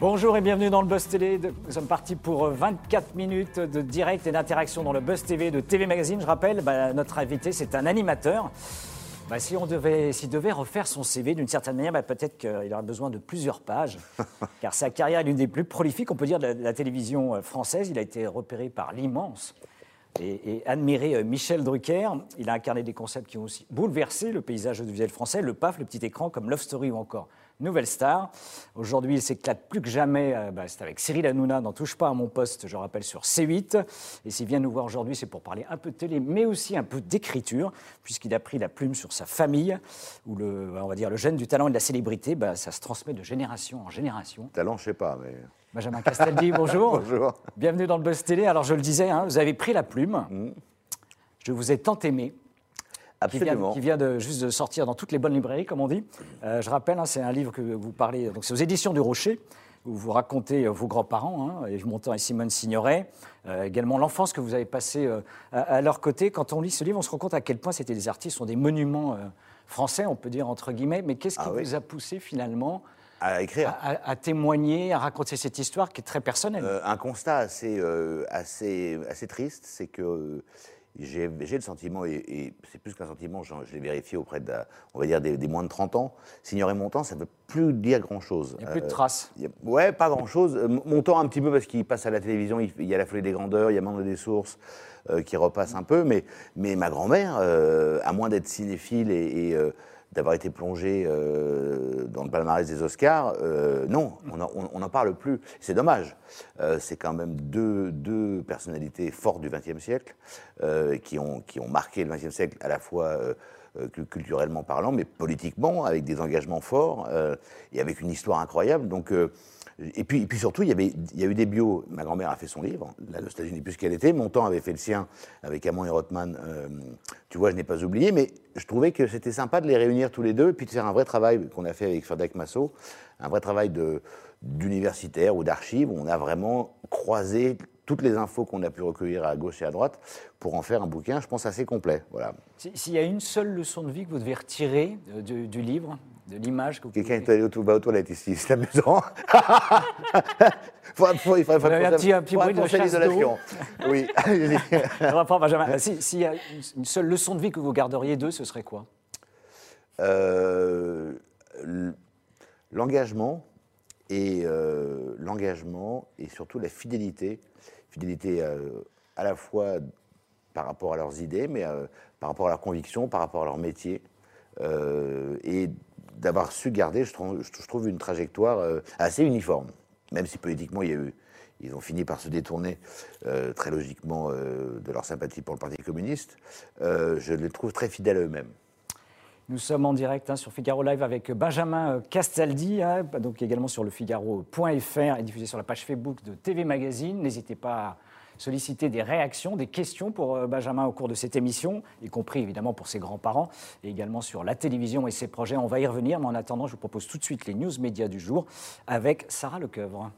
Bonjour et bienvenue dans le Buzz Télé. Nous sommes partis pour 24 minutes de direct et d'interaction dans le Buzz TV de TV Magazine. Je rappelle, bah, notre invité, c'est un animateur. Bah, si on devait, s'il devait refaire son CV d'une certaine manière, bah, peut-être qu'il aurait besoin de plusieurs pages, car sa carrière est l'une des plus prolifiques, on peut dire, de la, de la télévision euh, française. Il a été repéré par l'immense et, et admiré euh, Michel Drucker. Il a incarné des concepts qui ont aussi bouleversé le paysage audiovisuel français, le PAF, le petit écran, comme Love Story ou encore Nouvelle Star. Aujourd'hui, il s'éclate plus que jamais. euh, bah, c'est avec Cyril Hanouna dans Touche pas à mon poste, je rappelle, sur C8. Et s'il vient nous voir aujourd'hui, c'est pour parler un peu de télé, mais aussi un peu d'écriture, puisqu'il a pris la plume sur sa famille, où le, on va dire, le gène du talent et de la célébrité, bah, ça se transmet de génération en génération. Talent, je sais pas, mais. Benjamin Castaldi, bonjour. Bonjour. Bienvenue dans le Buzz Télé. Alors, je le disais, hein, vous avez pris la plume. Mm. Je vous ai tant aimé. Qui vient, Absolument. qui vient de, juste de sortir dans toutes les bonnes librairies, comme on dit. Euh, je rappelle, hein, c'est un livre que vous parlez, donc c'est aux éditions du Rocher, où vous racontez euh, vos grands-parents, hein, Yves Montand et Simone Signoret, euh, également l'enfance que vous avez passée euh, à, à leur côté. Quand on lit ce livre, on se rend compte à quel point c'était des artistes, sont des monuments français, on peut dire entre guillemets. Mais qu'est-ce qui Ah oui. vous a poussé finalement À écrire. à, à- à témoigner, à raconter cette histoire qui est très personnelle? Un constat assez, assez, assez triste, c'est que j'ai le sentiment, et, et c'est plus qu'un sentiment, je l'ai vérifié auprès de, on va dire, des, des moins de 30 ans, Signoret Montand, ça ne veut plus dire grand-chose. Il n'y a plus de Euh, traces. a- ouais, pas grand-chose. Euh, Montand un petit peu parce qu'il passe à la télévision, il, il y a la folie des grandeurs, il y a Mandre des sources euh, qui repasse un peu, mais, mais ma grand-mère, euh, à moins d'être cinéphile et, et, d'avoir été plongée euh, dans le palmarès des Oscars, euh, non, on n'en parle plus. C'est dommage. Euh, c'est quand même deux, deux personnalités fortes du XXe siècle qui, ont, qui ont marqué le XXe siècle à la fois cu- culturellement parlant, mais politiquement, avec des engagements forts et avec une histoire incroyable. Donc, et, puis, surtout, il y, a eu des bios. Ma grand-mère a fait son livre, La nostalgie n'est plus ce qu'elle était. Mon temps avait fait le sien avec Amand et Rothman. euh, tu vois, je n'ai pas oublié, mais je trouvais que c'était sympa de les réunir tous les deux et puis de faire un vrai travail qu'on a fait avec Frédéric Massot, un vrai travail d'universitaire ou d'archives où on a vraiment croisé toutes les infos qu'on a pu recueillir à gauche et à droite pour en faire un bouquin, je pense, assez complet. Voilà. Si- S'il y a une seule leçon de vie que vous devez retirer euh, du livre, de l'image que vous Quelqu'un est allé va aux toilettes ici, c'est amusant. faut, faut, il faudrait- avez un petit- un petit bruit de chasse. Oui. Reprends, Benjamin. Si- S'il y a une, seule leçon de vie que vous garderiez d'eux, ce serait quoi? Euh, l'engagement et euh, l'engagement et surtout la fidélité, fidélité euh, à la fois par rapport à leurs idées, mais par rapport à leurs convictions, par rapport à leur métier, et d'avoir su garder, je trouve, une trajectoire euh, assez uniforme, même si politiquement ils ont fini par se détourner euh, très logiquement euh, de leur sympathie pour le Parti communiste. Je les trouve très fidèles à eux-mêmes. Nous sommes en direct hein, sur Figaro Live avec Benjamin Castaldi, hein, donc également sur le Figaro.fr et diffusé sur la page Facebook de TV Magazine. N'hésitez pas solliciter des réactions, des questions pour euh, Benjamin au cours de cette émission, y compris évidemment pour ses grands-parents, et également sur la télévision et ses projets. On va y revenir, mais en attendant, je vous propose tout de suite les news médias du jour avec Sarah Lecoeuvre.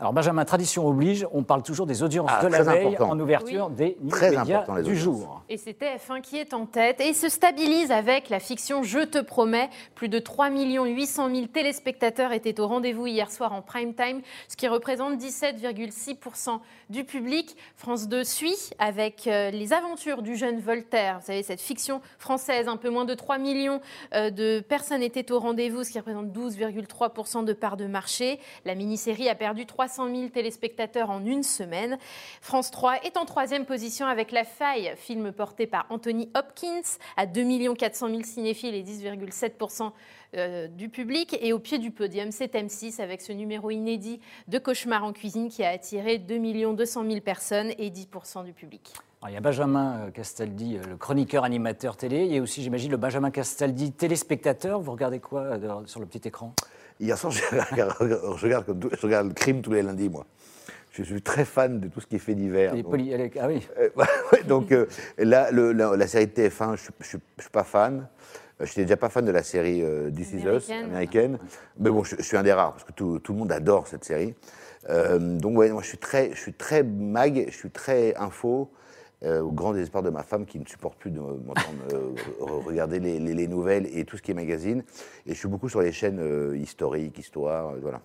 Alors Benjamin, tradition oblige, on parle toujours des audiences Ah, de la très veille important. en ouverture Oui. des news Très médias important, les du jour. Et c'est TF1 qui est en tête et se stabilise avec la fiction Je te promets. Plus de 3 800 000 téléspectateurs étaient au rendez-vous hier soir en prime time, ce qui représente 17,6% du public. France 2 suit avec euh, les aventures du jeune Voltaire. Vous savez, cette fiction française, un peu moins de 3 millions euh, de personnes étaient au rendez-vous, ce qui représente 12,3% de part de marché. La mini-série a perdu 300 000 téléspectateurs en une semaine. France 3 est en troisième position avec La Faille, film porté par Anthony Hopkins, à 2 400 000 cinéphiles et 10,7% euh, du public. Et au pied du podium, c'est M6 avec ce numéro inédit de Cauchemar en cuisine qui a attiré 2 200 000 personnes et 10% du public. Il y a Benjamin euh, Castaldi, euh, le chroniqueur animateur télé. Il y a aussi, j'imagine, le Benjamin Castaldi téléspectateur. Vous regardez quoi sur le petit écran? Hier soir, je regarde, je regarde comme tout- je regarde le crime tous les lundis, moi. Je suis très fan de tout ce qui est fait divers. Les donc- est- Ah oui. Euh, donc euh, là, le- la, la série de TF1, je ne suis, pas fan. Euh, Je n'étais déjà pas fan de la série euh, This Is Us, Américaine. américaine. Mais bon, je, je suis un des rares, parce que tout, tout le monde adore cette série. Euh, donc, ouais, moi, je suis très, je suis très mag, je suis très info. Euh, au grand désespoir de ma femme qui ne supporte plus de m'entendre euh, re- regarder les, les- les nouvelles et tout ce qui est magazine. Et je suis beaucoup sur les chaînes euh, historiques, histoire, voilà.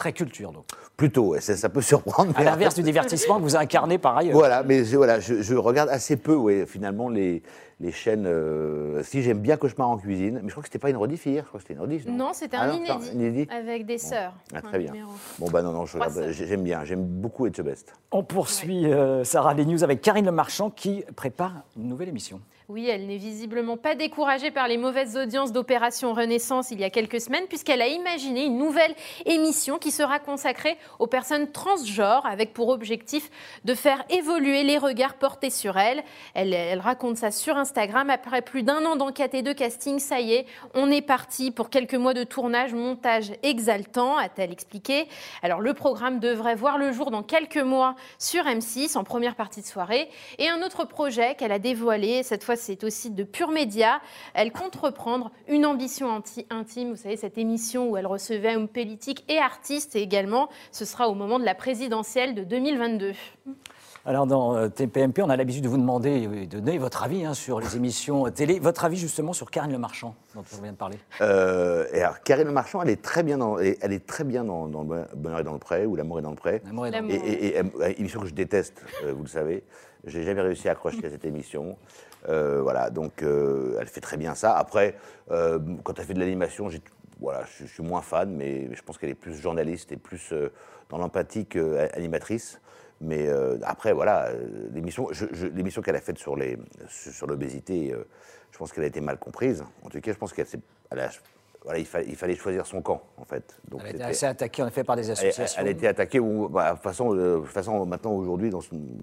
Très culture, donc. Plutôt, ouais, ça, ça peut surprendre. À l'inverse du divertissement que vous incarnez par ailleurs. Voilà, mais je, voilà, je, je regarde assez peu, ouais, finalement, les, les chaînes. euh, si j'aime bien Cauchemar en cuisine, mais je crois que c'était pas une rediff hier, je crois que c'était une rediff. Non, Non, c'était Ah un attends, inédit, inédit avec des sœurs. Ah, très bien. numéro. Bon, bah non, non, j'aime bien, j'aime beaucoup It's the Best. On poursuit, euh, Sarah, les news avec Karine Le Marchand qui prépare une nouvelle émission. Oui, elle n'est visiblement pas découragée par les mauvaises audiences d'Opération Renaissance il y a quelques semaines, puisqu'elle a imaginé une nouvelle émission qui sera consacrée aux personnes transgenres, avec pour objectif de faire évoluer les regards portés sur elle. Elle, elle raconte ça sur Instagram. Après plus d'un an d'enquête et de casting, ça y est, on est parti pour quelques mois de tournage, montage exaltant, a-t-elle expliqué. Alors, le programme devrait voir le jour dans quelques mois sur M6, en première partie de soirée. Et un autre projet qu'elle a dévoilé, cette fois c'est aussi de pur média. Elle compte reprendre une ambition anti- intime, vous savez, cette émission où elle recevait hommes politiques et artistes et également. Ce sera au moment de la présidentielle de 2022. Alors, dans euh, TPMP, on a l'habitude de vous demander et de donner votre avis hein, sur les émissions télé. Votre avis, justement, sur Karine Le Marchand, dont on vient de parler. Euh, et alors, Karine Le Marchand, elle est très bien dans, elle est très bien dans, dans Le Bonheur est dans le pré ou L'amour est dans le pré. L'amour est dans- L'amour. Et, et- et, euh, émission que je déteste, euh, vous le savez. J'ai jamais réussi à accrocher à cette émission. Euh, voilà, donc euh, elle fait très bien ça. Après, euh, quand elle fait de l'animation, j'ai- voilà, je, suis moins fan, mais je pense qu'elle est plus journaliste et plus dans l'empathie qu'animatrice. Mais après, voilà, l'émission, l'émission qu'elle a faite sur les, sur, l'obésité, je pense qu'elle a été mal comprise. En tout cas, je pense qu'elle s'est, elle a- voilà, il, fa- il fallait choisir son camp, en fait. Donc Elle a été c'était- assez attaquée, en effet, par des elle, associations. elle a été attaquée. ou- bah, de toute façon, euh, de toute façon, maintenant, aujourd'hui,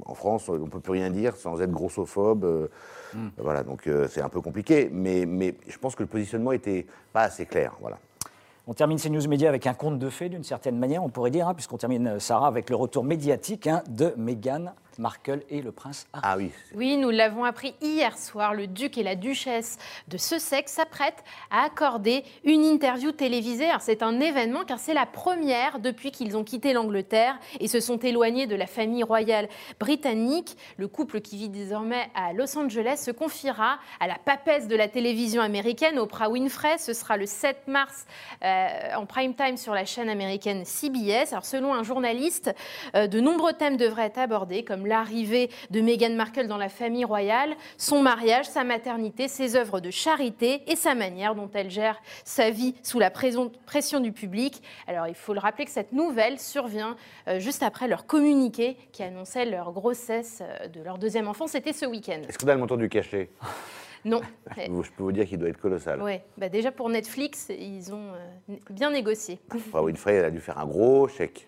en France, on ne peut plus rien dire sans être grossophobe. euh, Hmm. Voilà, donc euh, c'est un peu compliqué. Mais, mais je pense que le positionnement était pas assez clair. Voilà. On termine ces news médias avec un conte de fées, d'une certaine manière, on pourrait dire, hein, puisqu'on termine, Sarah, avec le retour médiatique hein, de Meghan Markle et le prince Harry. Ah oui, Oui, nous l'avons appris hier soir. Le duc et la duchesse de Sussex s'apprêtent à accorder une interview télévisée. Alors, C'est un événement car c'est la première depuis qu'ils ont quitté l'Angleterre et se sont éloignés de la famille royale britannique. Le couple qui vit désormais à Los Angeles se confiera à la papesse de la télévision américaine, Oprah Winfrey. Ce sera le 7 mars euh, en prime time sur la chaîne américaine CBS. Alors, selon un journaliste, euh, de nombreux thèmes devraient être abordés, comme l'arrivée de Meghan Markle dans la famille royale, son mariage, sa maternité, ses œuvres de charité et sa manière dont elle gère sa vie sous la pression du public. Alors, il faut le rappeler que cette nouvelle survient euh, juste après leur communiqué qui annonçait leur grossesse euh, de leur deuxième enfant. C'était ce week-end. est-ce qu'on a le montant du cachet? Non. Je peux vous dire qu'il doit être colossal. Ouais, bah déjà pour Netflix, ils ont euh, bien négocié. Oprah Winfrey, elle a dû faire un gros chèque.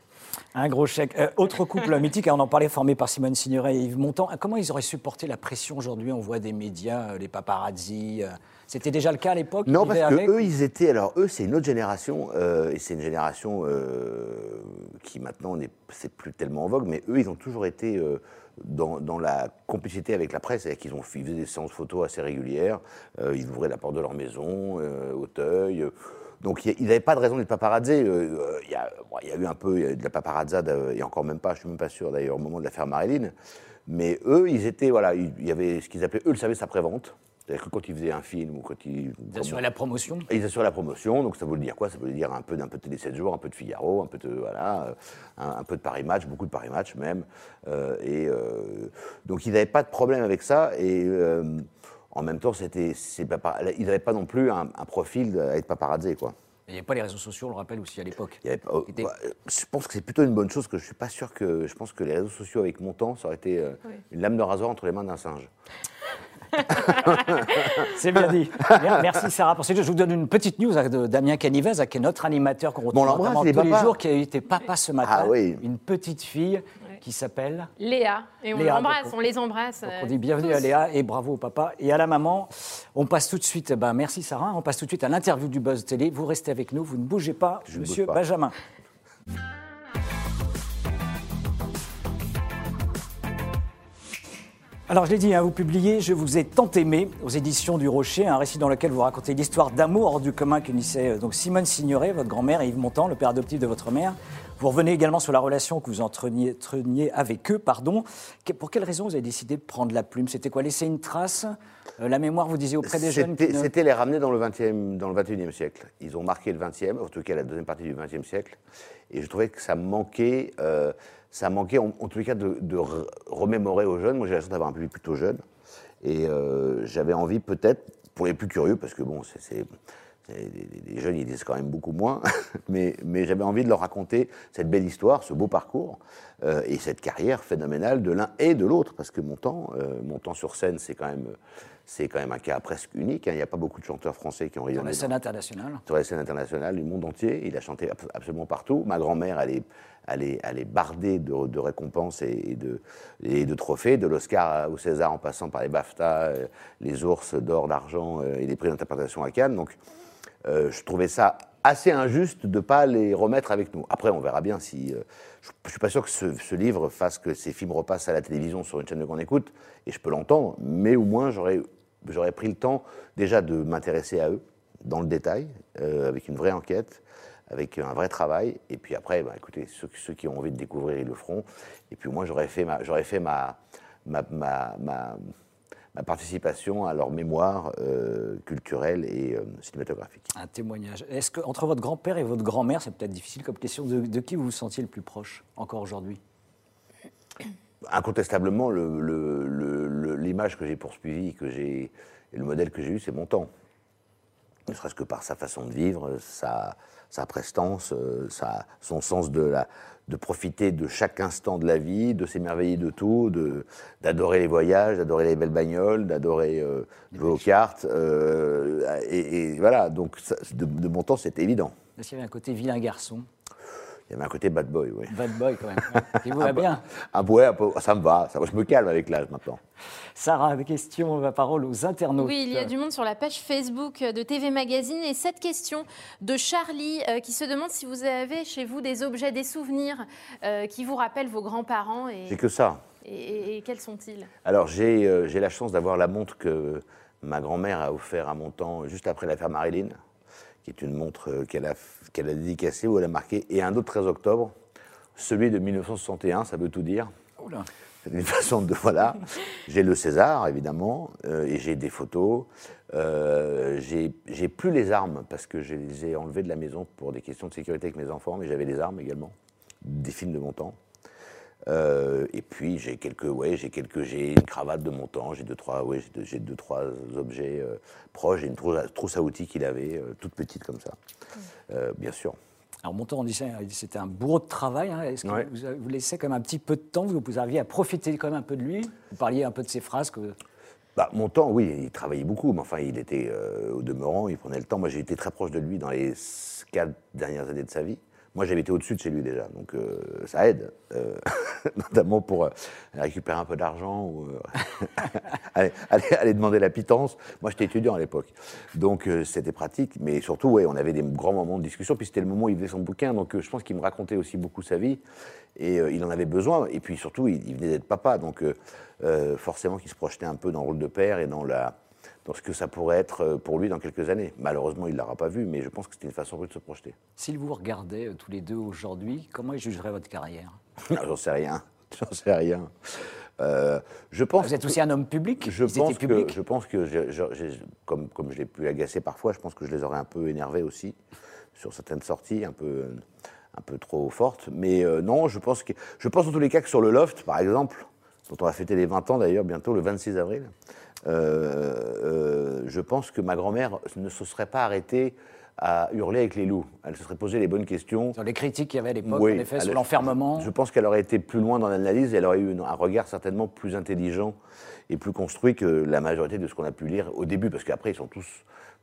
Un gros chèque. Euh, autre couple mythique, hein, on en parlait, formé par Simone Signoret et Yves Montand. Ah, Comment ils auraient supporté la pression aujourd'hui? On voit des médias, euh, les paparazzi. euh, C'était déjà le cas à l'époque Non, parce que eux, ils étaient. Alors, eux, c'est une autre génération, euh, et c'est une génération euh, qui maintenant n'est c'est plus tellement en vogue, mais eux, ils ont toujours été euh, dans, dans la complicité avec la presse, c'est-à-dire qu'ils ont ils faisaient des séances photos assez régulières, euh, ils ouvraient la porte de leur maison, euh, Auteuil. Donc, il n'avaient pas de raison d'être paparazzés. euh, euh, Il y, a- bon, il y a eu un peu y a eu de la paparazzade, euh, et encore même pas, je suis même pas sûr d'ailleurs, au moment de l'affaire Marilyn. Mais eux, ils étaient, voilà, il y avait ce qu'ils appelaient, eux, le service après-vente. C'est-à-dire que quand ils faisaient un film ou quand ils. Ils assuraient la promotion. Ils assurent la promotion, donc ça veut dire quoi? Ça veut dire un peu d'un peu de Télé 7 jours, un peu de Figaro, un peu de voilà, un, un peu de Paris Match, beaucoup de Paris Match même. Euh, et euh, donc ils n'avaient pas de problème avec ça. Et en même temps, c'était, ils n'avaient pas non plus un, un profil à être paparazzi, quoi. Il n'y avait pas les réseaux sociaux, on le rappelle aussi à l'époque. Il bah, je pense que c'est plutôt une bonne chose que je suis pas sûr que je pense que les réseaux sociaux avec mon temps, ça aurait été euh, Oui. une lame de rasoir entre les mains d'un singe. C'est bien dit. Merci Sarah pour ces jeux. Je vous donne une petite news hein, de Damien Canivez, hein, qui est notre animateur qu'on retrouve Bon, on notamment tous les papa. jours, qui a été papa ce matin. Ah oui. Une petite fille qui s'appelle. Léa, et on Léa, l'embrasse, on les embrasse. Donc euh, on dit bienvenue tous. à Léa et bravo au papa et à la maman. On passe tout de suite, ben merci Sarah, on passe tout de suite à l'interview du Buzz Télé. Vous restez avec nous, vous ne bougez pas, Je monsieur bouge pas. Benjamin. Alors je l'ai dit, hein, vous publiez Je vous ai tant aimé aux éditions du Rocher, un récit dans lequel vous racontez l'histoire d'amour hors du commun qu'unissaient euh, donc Simone Signoret, votre grand-mère, et Yves Montand, le père adoptif de votre mère. Vous revenez également sur la relation que vous entreniez avec eux. Pardon. Que- Pour quelle raison vous avez décidé de prendre la plume? C'était quoi? Laisser une trace? Euh, La mémoire, vous disiez, auprès des jeunes ne- c'était les ramener dans le, 20e, dans le 21e siècle. Ils ont marqué le 20e, en tout cas la deuxième partie du 20e siècle. Et je trouvais que ça manquait, euh, ça manquait en, en tous les cas de, de re- remémorer aux jeunes. Moi, j'ai la chance d'avoir un public plutôt jeune. Et euh, j'avais envie, peut-être, pour les plus curieux, parce que bon, c'est. les, jeunes, ils disent quand même beaucoup moins, mais, mais j'avais envie de leur raconter cette belle histoire, ce beau parcours euh, et cette carrière phénoménale de l'un et de l'autre, parce que Montand, euh, Montand sur scène, c'est quand même, c'est quand même un cas presque unique. hein. Il n'y a pas beaucoup de chanteurs français qui ont rayonné la dans- scène internationale. sur la scène internationale du monde entier. Il a chanté ab- absolument partout. Ma grand-mère, elle est, elle est bardée de, récompenses et, de, trophées, de l'Oscar au César en passant par les BAFTA, euh, les ours d'or, d'argent euh, et les prix d'interprétation à Cannes. Donc, euh, je trouvais ça assez injuste de ne pas les remettre avec nous. Après, on verra bien si. je ne suis pas sûr que ce, livre fasse que ces films repassent à la télévision sur une chaîne grande écoute, et je peux l'entendre, mais au moins j'aurais pris le temps déjà de m'intéresser à eux dans le détail, avec une vraie enquête, avec un vrai travail, et puis après, bah, écoutez, ceux, ceux qui ont envie de découvrir, ils le feront, et puis moi j'aurais fait ma, j'aurais fait ma, ma, ma, ma- participation à leur mémoire euh, culturelle et euh, cinématographique. Un témoignage. Est-ce que entre votre grand-père et votre grand-mère, c'est peut-être difficile comme question, de, de qui vous vous sentiez le plus proche encore aujourd'hui? Incontestablement, le- le- le- le- l'image que j'ai poursuivie, que j'ai, et le modèle que j'ai eu, c'est mon temps. Ne serait-ce que par sa façon de vivre, sa, sa prestance, euh, sa- son sens de, la, de profiter de chaque instant de la vie, de s'émerveiller de tout, de- d'adorer les voyages, d'adorer les belles bagnoles, d'adorer euh, jouer aux cartes. euh, et, et voilà, donc ça- de, de mon temps, c'était évident. Est-ce qu'il y avait un côté vilain garçon Il y avait un côté bad boy, oui. Bad boy quand même. ouais, Qui vous va bien. Un ouais, un peu- ça me va, ça, je me calme avec l'âge maintenant. Sarah, des questions, la parole aux internautes. Oui, il y a du monde sur la page Facebook de TV Magazine. Et cette question de Charlie euh, qui se demande si vous avez chez vous des objets, des souvenirs euh, qui vous rappellent vos grands-parents et, J'ai que ça. et- et- et quels sont-ils? Alors, j'ai euh, j'ai la chance d'avoir la montre que ma grand-mère a offert à mon temps juste après l'affaire Marilyn, qui est une montre euh, qu'elle a, qu'elle a dédicacée où elle a marqué, et un autre 13 octobre, celui de 1961, ça veut tout dire. Oula. C'est une façon de. Voilà. J'ai le César, évidemment, euh, et j'ai des photos. Euh, j'ai plus les armes parce que je les ai enlevées de la maison pour des questions de sécurité avec mes enfants, mais j'avais des armes également, des films de mon temps. Euh, et puis j'ai quelques, ouais, j'ai quelques, j'ai une cravate de mon temps, j'ai deux trois, ouais, j'ai deux, j'ai deux, trois objets euh, proches, j'ai une trousse, à- trousse à outils qu'il avait, euh, toute petite comme ça, Euh, bien sûr. Alors, mon temps, on disait, c'était un bourreau de travail. hein. Est-ce que Ouais. vous, vous laissez quand même un petit peu de temps Vous, vous arriviez à profiter quand même un peu de lui? Vous parliez un peu de ses phrases que... Bah, mon temps, oui, il travaillait beaucoup, mais enfin, il était euh, au demeurant, il prenait le temps. Moi, j'ai été très proche de lui dans les quatre dernières années de sa vie. Moi, j'avais été au-dessus de chez lui déjà, donc euh, ça aide, euh, notamment pour euh, récupérer un peu d'argent ou euh, aller, demander la pitance. Moi, j'étais étudiant à l'époque, donc c'était pratique, mais surtout, ouais, on avait des grands moments de discussion. Puis c'était le moment où il faisait son bouquin, donc je pense qu'il me racontait aussi beaucoup sa vie, et il en avait besoin. Et puis surtout, il, venait d'être papa, donc forcément qu'il se projetait un peu dans le rôle de père et dans la dans ce que ça pourrait être euh, pour lui dans quelques années. Malheureusement, il ne l'aura pas vu, mais je pense que c'était une façon de se projeter. S'il vous regardait euh, tous les deux aujourd'hui, comment il jugerait votre carrière? Non, J'en sais rien. J'en sais rien. Euh, je pense Vous êtes que- aussi un homme public? Je pense, que, je pense que, je- je- j'ai- comme, comme je l'ai pu agacer parfois, je pense que je les aurais un peu énervés aussi sur certaines sorties, un peu, un peu trop fortes. Mais euh, non, je pense, que, je pense en tous les cas que sur le loft, par exemple, dont on va fêter les 20 ans d'ailleurs bientôt, le 26 avril, euh, euh, je pense que ma grand-mère ne se serait pas arrêtée à hurler avec les loups. Elle se serait posé les bonnes questions. Sur les critiques qu'il y avait à l'époque, Oui, en effet, sur l'enfermement. Je pense qu'elle aurait été plus loin dans l'analyse et elle aurait eu un regard certainement plus intelligent et plus construit que la majorité de ce qu'on a pu lire au début, parce qu'après, ils sont tous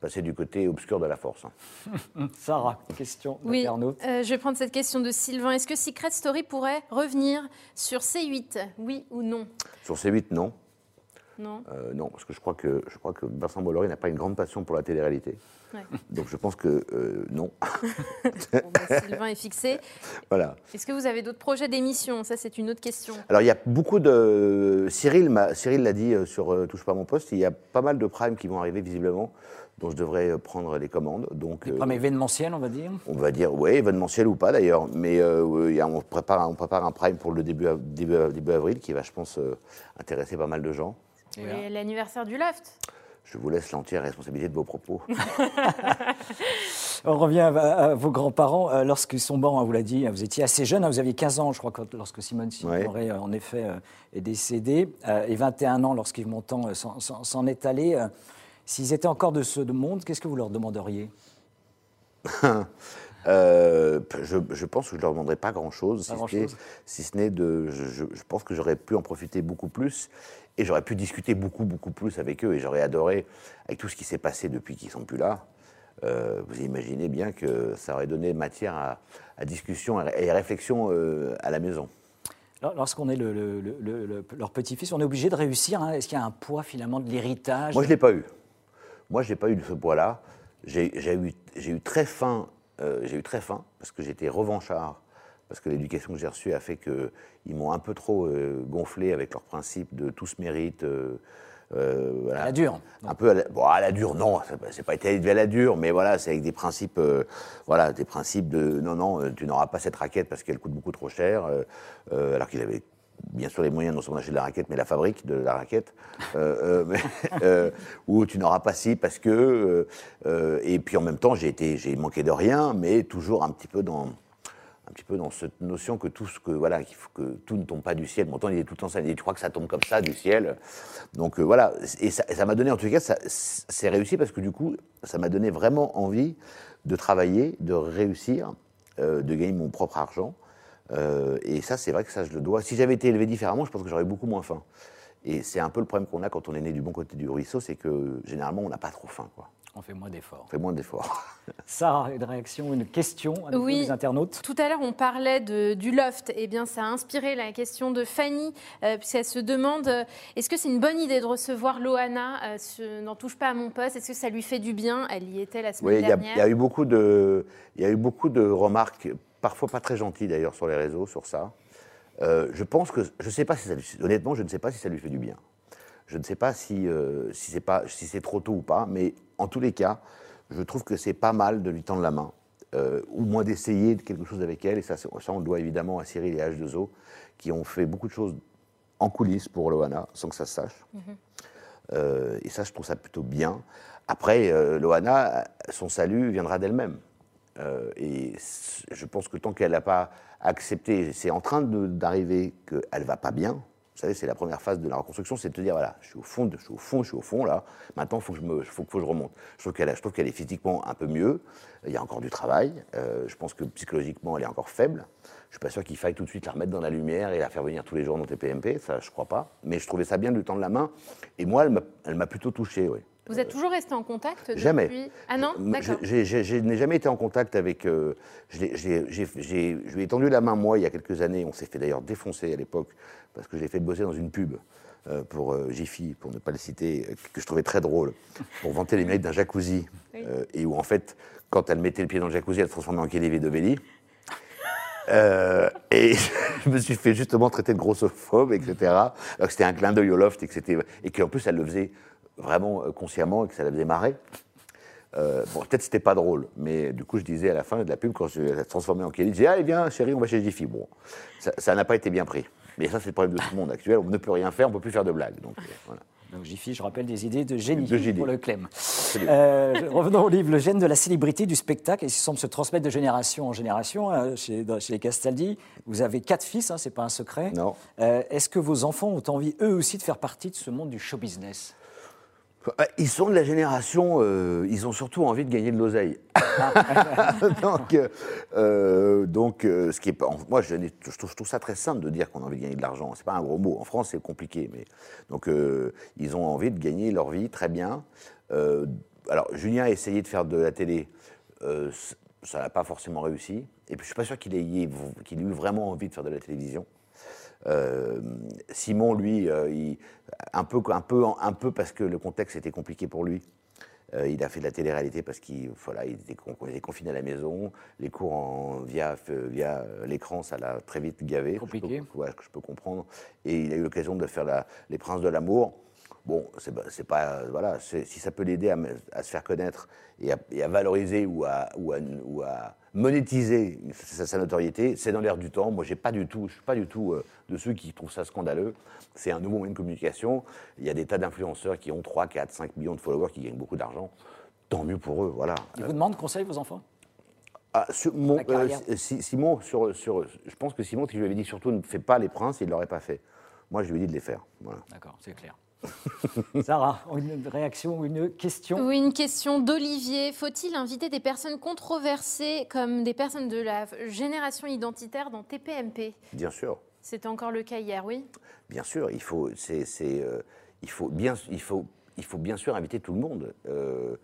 passés du côté obscur de la force. hein. Sarah, question Oui, euh, je vais prendre cette question de Sylvain. Est-ce que Secret Story pourrait revenir sur C8 Oui ou non? Sur C8, non. Non. Euh, non, parce que je crois que, je crois que Vincent Bolloré n'a pas une grande passion pour la télé-réalité. Ouais. Donc je pense que euh, non. Bon, Sylvain est fixé. voilà. Est-ce que vous avez d'autres projets d'émission Ça, c'est une autre question. Alors il y a beaucoup de. Cyril m'a- Cyril l'a dit euh, sur euh, Touche pas à mon poste, il y a pas mal de primes qui vont arriver visiblement, dont je devrais euh, prendre les commandes. Donc, Les euh, premiers événementiels, on va dire? on va dire, oui, événementiel ou pas d'ailleurs, mais euh, on, prépare, on prépare un prime pour le début, av- début, début avril qui va, je pense, euh, intéresser pas mal de gens. Et L'anniversaire du Loft. Je vous laisse l'entière responsabilité de vos propos. On revient à, à vos grands-parents. euh, Lorsqu'ils sont morts, hein, vous l'a dit, hein, vous étiez assez jeune, hein, vous aviez 15 ans, je crois, quand- lorsque Simone Signoret, euh, en effet, euh, est décédée, euh, et 21 ans lorsqu'Yves Montand euh, s'en- est allé. euh, S'ils étaient encore de ce monde, qu'est-ce que vous leur demanderiez? Euh, je, je pense que je ne leur demanderai pas grand-chose, si, ce n'est- grand-chose. si ce n'est de... Je pense que j'aurais pu en profiter beaucoup plus et j'aurais pu discuter beaucoup, beaucoup plus avec eux et j'aurais adoré, avec tout ce qui s'est passé depuis qu'ils ne sont plus là, euh, vous imaginez bien que ça aurait donné matière à, à discussion et à réflexion euh, à la maison. Lors- Lorsqu'on est le- le- le- le- le- leur petit-fils, on est obligé de réussir. hein. Est-ce qu'il y a un poids finalement de l'héritage? Moi, je ne l'ai pas eu. Moi, je n'ai pas eu de ce poids-là. J'ai j'ai eu, j'ai eu très faim, euh, j'ai eu très faim parce que j'étais revanchard, parce que l'éducation que j'ai reçue a fait qu'ils m'ont un peu trop euh, gonflé avec leur principe de tout se mérite. euh, euh, voilà. À la dure. Un peu à la, bon, à la dure, non, ça- c'est pas été élevé à la dure, mais voilà, c'est avec des principes, euh, voilà, des principes de non, non, tu n'auras pas cette raquette parce qu'elle coûte beaucoup trop cher, euh, alors qu'il avait bien sûr les moyens non seulement d'acheter de la raquette, mais la fabrique de la raquette, ou tu n'auras pas ci parce que, et puis en même temps, j'ai été, j'ai manqué de rien, mais toujours un petit peu dans petit peu dans cette notion que tout ce que voilà qu'il faut que tout ne tombe pas du ciel. Mon temps il est tout le temps ça. Il dit, tu crois que ça tombe comme ça du ciel Donc euh, voilà. Et ça m'a donné en tout cas ça c'est réussi parce que du coup ça m'a donné vraiment envie de travailler, de réussir, euh, de gagner mon propre argent. Euh, et ça c'est vrai que ça je le dois. Si j'avais été élevé différemment, je pense que j'aurais beaucoup moins faim. Et c'est un peu le problème qu'on a quand on est né du bon côté du ruisseau, c'est que généralement on n'a pas trop faim quoi. On fait moins d'efforts. On fait moins d'efforts. Sarah, une réaction, une question à Oui. des internautes? Tout à l'heure, on parlait de- du loft. Eh bien, ça a inspiré la question de Fanny, euh, puisqu'elle se demande euh, est-ce que c'est une bonne idée de recevoir Loana euh, ce- N'en touche pas à mon poste? Est-ce que ça lui fait du bien? Elle y était la semaine Oui, il y, a- dernière. il y a eu beaucoup de, il y a eu beaucoup de remarques, parfois pas très gentilles d'ailleurs sur les réseaux sur ça. Euh, je pense que, je sais pas si ça lui- honnêtement, je ne sais pas si ça lui fait du bien. Je ne sais pas si, euh, si c'est pas, si c'est trop tôt ou pas, mais en tous les cas, je trouve que c'est pas mal de lui tendre la main, euh, ou moins d'essayer quelque chose avec elle. Et ça, on le doit évidemment à Cyril et à H2O, qui ont fait beaucoup de choses en coulisses pour Loana, sans que ça se sache. Euh, et ça, je trouve ça plutôt bien. Après, euh, Loana, son salut viendra d'elle-même. Euh, et je pense que tant qu'elle n'a pas accepté, c'est en train d'arriver qu'elle va pas bien. Vous savez, c'est la première phase de la reconstruction, c'est de te dire voilà, je suis au fond, je suis au fond, je suis au fond là. Maintenant, il faut que je me, faut, faut que je remonte. Je trouve qu'elle, je est physiquement un peu mieux. Il y a encore du travail. Euh, je pense que psychologiquement, elle est encore faible. Je suis pas sûr qu'il faille tout de suite la remettre dans la lumière et la faire venir tous les jours dans TPMP. Ça, je crois pas. Mais je trouvais ça bien de lui tendre la main. Et moi, elle m'a plutôt touché, oui. Vous êtes toujours resté en contact depuis... Jamais. Ah non D'accord. Je n'ai jamais été en contact avec. euh, je, lui ai tendu la main, moi, il y a quelques années. On s'est fait d'ailleurs défoncer à l'époque, parce que je l'ai fait bosser dans une pub euh, pour euh, Jiffy, pour ne pas le citer, euh, que je trouvais très drôle, pour vanter les mérites d'un jacuzzi. Oui. et où, en fait, quand elle mettait le pied dans le jacuzzi, elle se transformait en Kelly Dovelli. Euh, et je me suis fait justement traiter de grossophobe, etc. Alors que c'était un clin d'œil au loft et que c'était- et qu'en plus elle le faisait vraiment euh, consciemment et que ça la faisait marrer. Euh, bon, peut-être c'était pas drôle, mais du coup je disais à la fin de la pub quand je l'ai transformé en Kelly, je disais allez viens chérie on va chez Jiffy. Bon, ça n'a pas été bien pris. Mais ça c'est le problème de tout le monde actuel, on ne peut rien faire, on ne peut plus faire de blagues. Donc euh, voilà. Donc Jiffy, je rappelle, des idées de génie De génie. pour le Clem. Euh, revenons au livre Le gène de la célébrité du spectacle, et il semble se transmettre de génération en génération hein, chez, dans- chez les Castaldi. Vous avez quatre fils, hein, c'est pas un secret. Non. Euh, Est-ce que vos enfants ont envie, eux aussi, de faire partie de ce monde du show business? Ils sont de la génération, euh, ils ont surtout envie de gagner de l'oseille. donc, euh, euh, donc euh, ce qui est, moi, je, trouve, je trouve ça très simple de dire qu'on a envie de gagner de l'argent. C'est pas un gros mot. En France, c'est compliqué, mais donc ils ont envie de gagner leur vie très bien. Alors, Julien a essayé de faire de la télé. ça n'a pas forcément réussi. Et puis, je suis pas sûr qu'il ait, qu'il ait eu vraiment envie de faire de la télévision. Euh, Simon, lui, euh, il- un, peu, un, peu, un peu parce que le contexte était compliqué pour lui. Euh, il a fait de la télé-réalité parce qu'il voilà, il était, con- il était confiné à la maison. Les cours en, via, via l'écran, ça l'a très vite gavé. Compliqué. Je peux, ouais, que je peux comprendre. Et il a eu l'occasion de faire la- Les Princes de l'amour. Bon, c'est pas- pas. Voilà, si ça peut l'aider à, se faire connaître et à, et à valoriser ou à, ou à, ou à monétiser sa, sa notoriété, c'est dans l'air du temps. Moi, j'ai pas du tout, je suis pas du tout euh, de ceux qui trouvent ça scandaleux. C'est un nouveau moyen de communication. Il y a des tas d'influenceurs qui ont 3, 4, 5 millions de followers qui gagnent beaucoup d'argent. Tant mieux pour eux, voilà. Ils vous demandent conseil, vos enfants? Ah, sur- mon- euh, Si- Simon, sur, sur, je pense que Simon, si je lui avais dit surtout ne fais pas les princes, il ne l'aurait pas fait. Moi, je lui ai dit de les faire. Voilà. D'accord, c'est clair. Sarah, une réaction ou une question? Oui, une question d'Olivier. Faut-il inviter des personnes controversées comme des personnes de la génération identitaire dans TPMP Bien sûr. C'était encore le cas hier, oui? Bien sûr, il faut, euh, il faut, bien, il, faut, il faut bien sûr inviter tout le monde. Euh,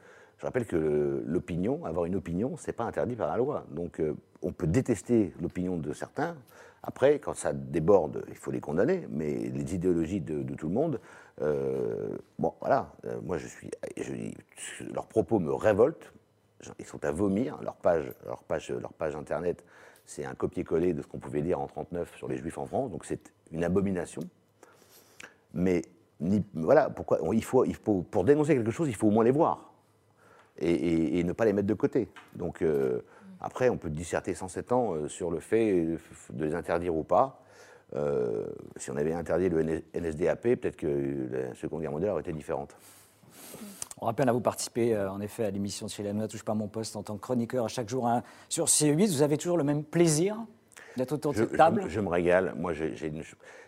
je rappelle que l'opinion, avoir une opinion, c'est pas interdit par la loi. Donc, euh, on peut détester l'opinion de certains. Après, quand ça déborde, il faut les condamner. Mais les idéologies de, tout le monde, euh, bon, voilà. Euh, moi, je suis, leurs propos me révoltent. Ils sont à vomir. Leur page, internet, c'est un copier-coller de ce qu'on pouvait dire en 39 sur les Juifs en France. Donc, c'est une abomination. Mais voilà, pourquoi, il faut, pour dénoncer quelque chose, il faut au moins les voir et, et- et ne pas les mettre de côté. Donc euh, après, on peut disserter 107 ans euh, sur le fait de les interdire ou pas. Euh, si on avait interdit le NS NSDAP, peut-être que la Seconde Guerre mondiale aurait été différente. On rappelle à vous participer euh, en effet à l'émission de chez Lanois, touche pas mon poste en tant que chroniqueur à chaque jour hein, sur C8. Vous avez toujours le même plaisir d'être autour de cette table? je- je me régale. Moi,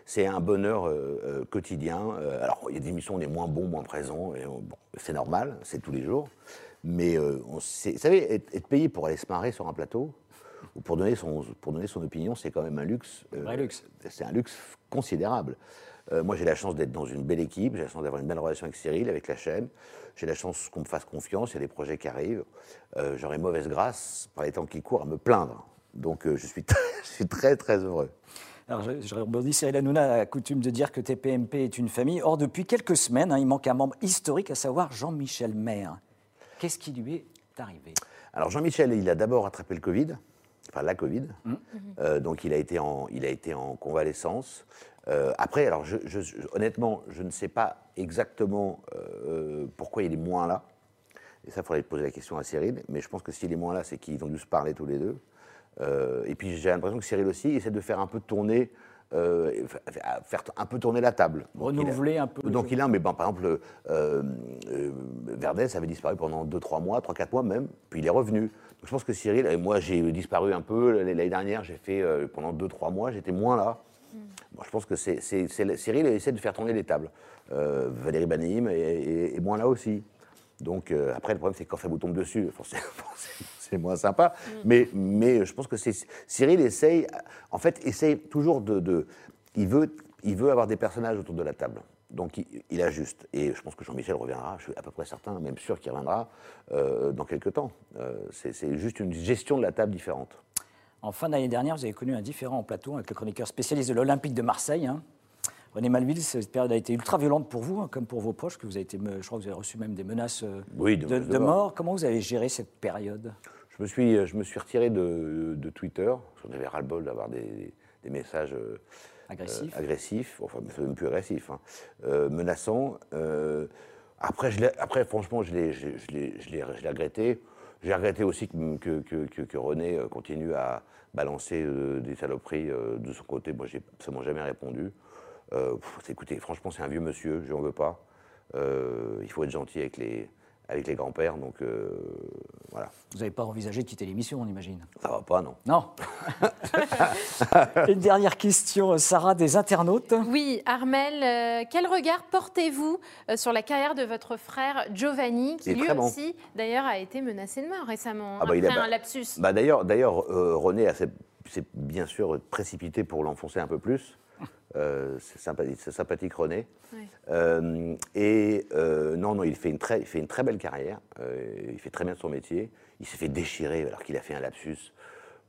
c'est un bonheur euh, euh, quotidien. Euh, alors, il y a des émissions où on est moins bon, moins présent. et on- bon, c'est normal, c'est tous les jours. Mais euh, on sait- vous savez, être, être payé pour aller se marrer sur un plateau ou pour donner son, pour donner son opinion, c'est quand même un luxe. euh, Vrai luxe. C'est un luxe considérable. Euh, moi, j'ai la chance d'être dans une belle équipe, j'ai la chance d'avoir une belle relation avec Cyril, avec la chaîne. J'ai la chance qu'on me fasse confiance, il y a des projets qui arrivent. Euh, J'aurais mauvaise grâce, par les temps qui courent, à me plaindre. Donc, je, suis très, je suis très, très heureux. Alors, je, je rebondis, Cyril Hanouna a coutume de dire que TPMP est une famille. Or, depuis quelques semaines, hein, il manque un membre historique, à savoir Jean-Michel Maire. Qu'est-ce qui lui est arrivé? Alors Jean-Michel, il a d'abord attrapé le Covid, enfin la Covid, Mmh. Euh, donc il a été en, il a été en convalescence. Euh, après, alors je- je- je- honnêtement, je ne sais pas exactement euh, pourquoi il est moins là. Et ça, il faudrait poser la question à Cyril. Mais je pense que s'il est moins là, c'est qu'ils ont dû se parler tous les deux. Et puis j'ai l'impression que Cyril aussi essaie de faire un peu tourner, euh, fa- faire un peu tourner la table. Donc, il a- Renouveler un peu Donc il a, mais ben, par exemple, euh, euh, Verdès avait disparu pendant 2-3 mois, 3-4 mois même, puis il est revenu. Donc je pense que Cyril, et moi j'ai disparu un peu l'année dernière, j'ai fait euh, pendant 2-3 mois, j'étais moins là. Bon, je pense que c'est, Cyril essaie de faire tourner les tables. Euh, Valérie Banim est, est- est moins là aussi. Donc euh, après, le problème c'est que quand ça vous tombe dessus, forcément, forcément, c'est moins sympa. Mais, mais je pense que c'est, Cyril essaye, en fait, essaye toujours de, de- il, veut, il veut avoir des personnages autour de la table. Donc il, il ajuste. Et je pense que Jean-Michel reviendra, je suis à peu près certain, même sûr qu'il reviendra euh, dans quelques temps. Euh, c'est, c'est juste une gestion de la table différente. En fin d'année dernière, vous avez connu un différent en plateau avec le chroniqueur spécialiste de l'Olympique de Marseille. hein. René Malville, cette période a été ultra violente pour vous, hein, comme pour vos proches, que vous avez été, je crois que vous avez reçu même des menaces euh, Oui, de- de, de de mort. Comment vous avez géré cette période? Je me suis, je me suis retiré de, de Twitter, parce qu'on avait ras-le-bol d'avoir des, des messages euh, Agressif euh, agressifs, enfin, même plus agressif, hein, euh, menaçants. Après, je après, franchement, je l'ai je, l'ai- regretté. J'ai regretté aussi que, que, que- que- que René continue à balancer des saloperies de son côté. Moi, j'ai absolument jamais répondu. Euh, pff, écoutez, franchement, c'est un vieux monsieur, je n'en veux pas. Euh, il faut être gentil avec les, avec les grands-pères, donc euh, voilà. Vous n'avez pas envisagé de quitter l'émission, on imagine? Ça va pas, non Non Une dernière question, Sarah, des internautes. Oui, Armel, euh, quel regard portez-vous sur la carrière de votre frère Giovanni, qui Il lui bon. aussi, d'ailleurs, a été menacé de mort récemment, Ah bah, il après a- un lapsus? Bah d'ailleurs, d'ailleurs euh, René s'est bien sûr précipité pour l'enfoncer un peu plus. Euh, c'est sympathique, sympathique René. Euh, et euh, non, non, il fait une très, il fait une très belle carrière. Il fait très bien son métier. Il s'est fait déchirer alors qu'il a fait un lapsus.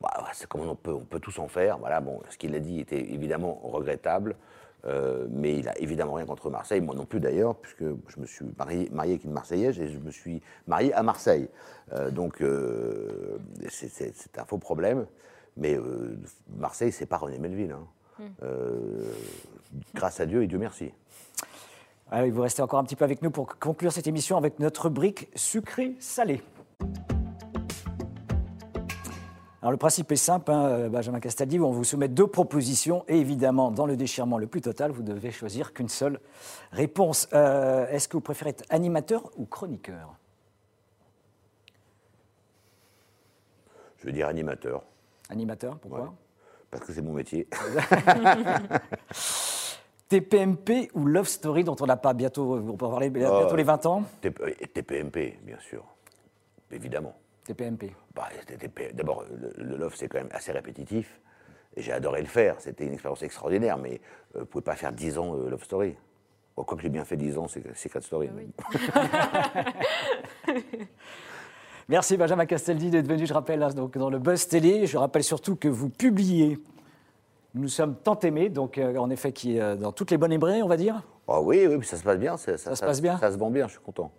Bah, ouais, c'est comme on peut, on peut tous en faire. Voilà, bon, ce qu'il a dit était évidemment regrettable, mais il a évidemment rien contre Marseille, moi non plus d'ailleurs, puisque je me suis marié, marié avec une Marseillaise et je me suis marié à Marseille. Donc c'est- un faux problème, mais Marseille, c'est pas René Melville. hein. Euh, grâce à Dieu et Dieu merci. Allez, vous restez encore un petit peu avec nous pour conclure cette émission avec notre rubrique sucré-salé. Alors le principe est simple, hein, euh, Benjamin Castaldi, on vous soumet deux propositions et évidemment, dans le déchirement le plus total, vous devez choisir qu'une seule réponse. Euh, Est-ce que vous préférez être animateur ou chroniqueur? Je veux dire animateur, Animateur, pourquoi? Ouais. Parce que c'est mon métier. TPMP ou Love Story dont on n'a pas bientôt, on peut en parler bientôt Oh. les 20 ans TP TPMP, bien sûr, évidemment. TPMP. Bah, D'abord, le, le Love, c'est quand même assez répétitif. Et j'ai adoré le faire. C'était une expérience extraordinaire. Mais euh, vous ne pouvez pas faire 10 ans euh, Love Story. Bon, quoi que j'ai bien fait 10 ans, c'est Secret Story. Merci Benjamin Castaldi d'être venu, je rappelle, hein, donc, dans le Buzz Télé. Je rappelle surtout que vous publiez Nous sommes tant aimés, donc euh, en effet, qui est euh, dans toutes les bonnes librairies, on va dire. Ah oui, oui, ça se passe bien. Ça, se passe bien Ça se vend bien, je suis content.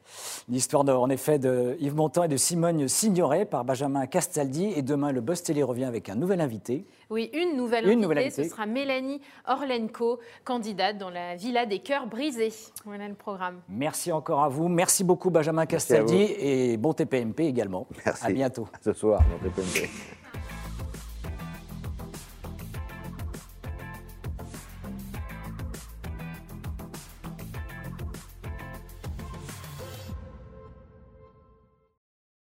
L'histoire, en effet, de Yves Montand et de Simone Signoret par Benjamin Castaldi. Et demain, le Buzz Télé revient avec un nouvel invité. Oui, une nouvelle Une invitée, nouvelle invitée. ce sera Mélanie Orlenko, candidate dans la Villa des Cœurs Brisés. Voilà le programme. Merci encore à vous. Merci beaucoup, Benjamin Castaldi. Et bon TPMP également. Merci. À bientôt. À ce soir, dans TPMP.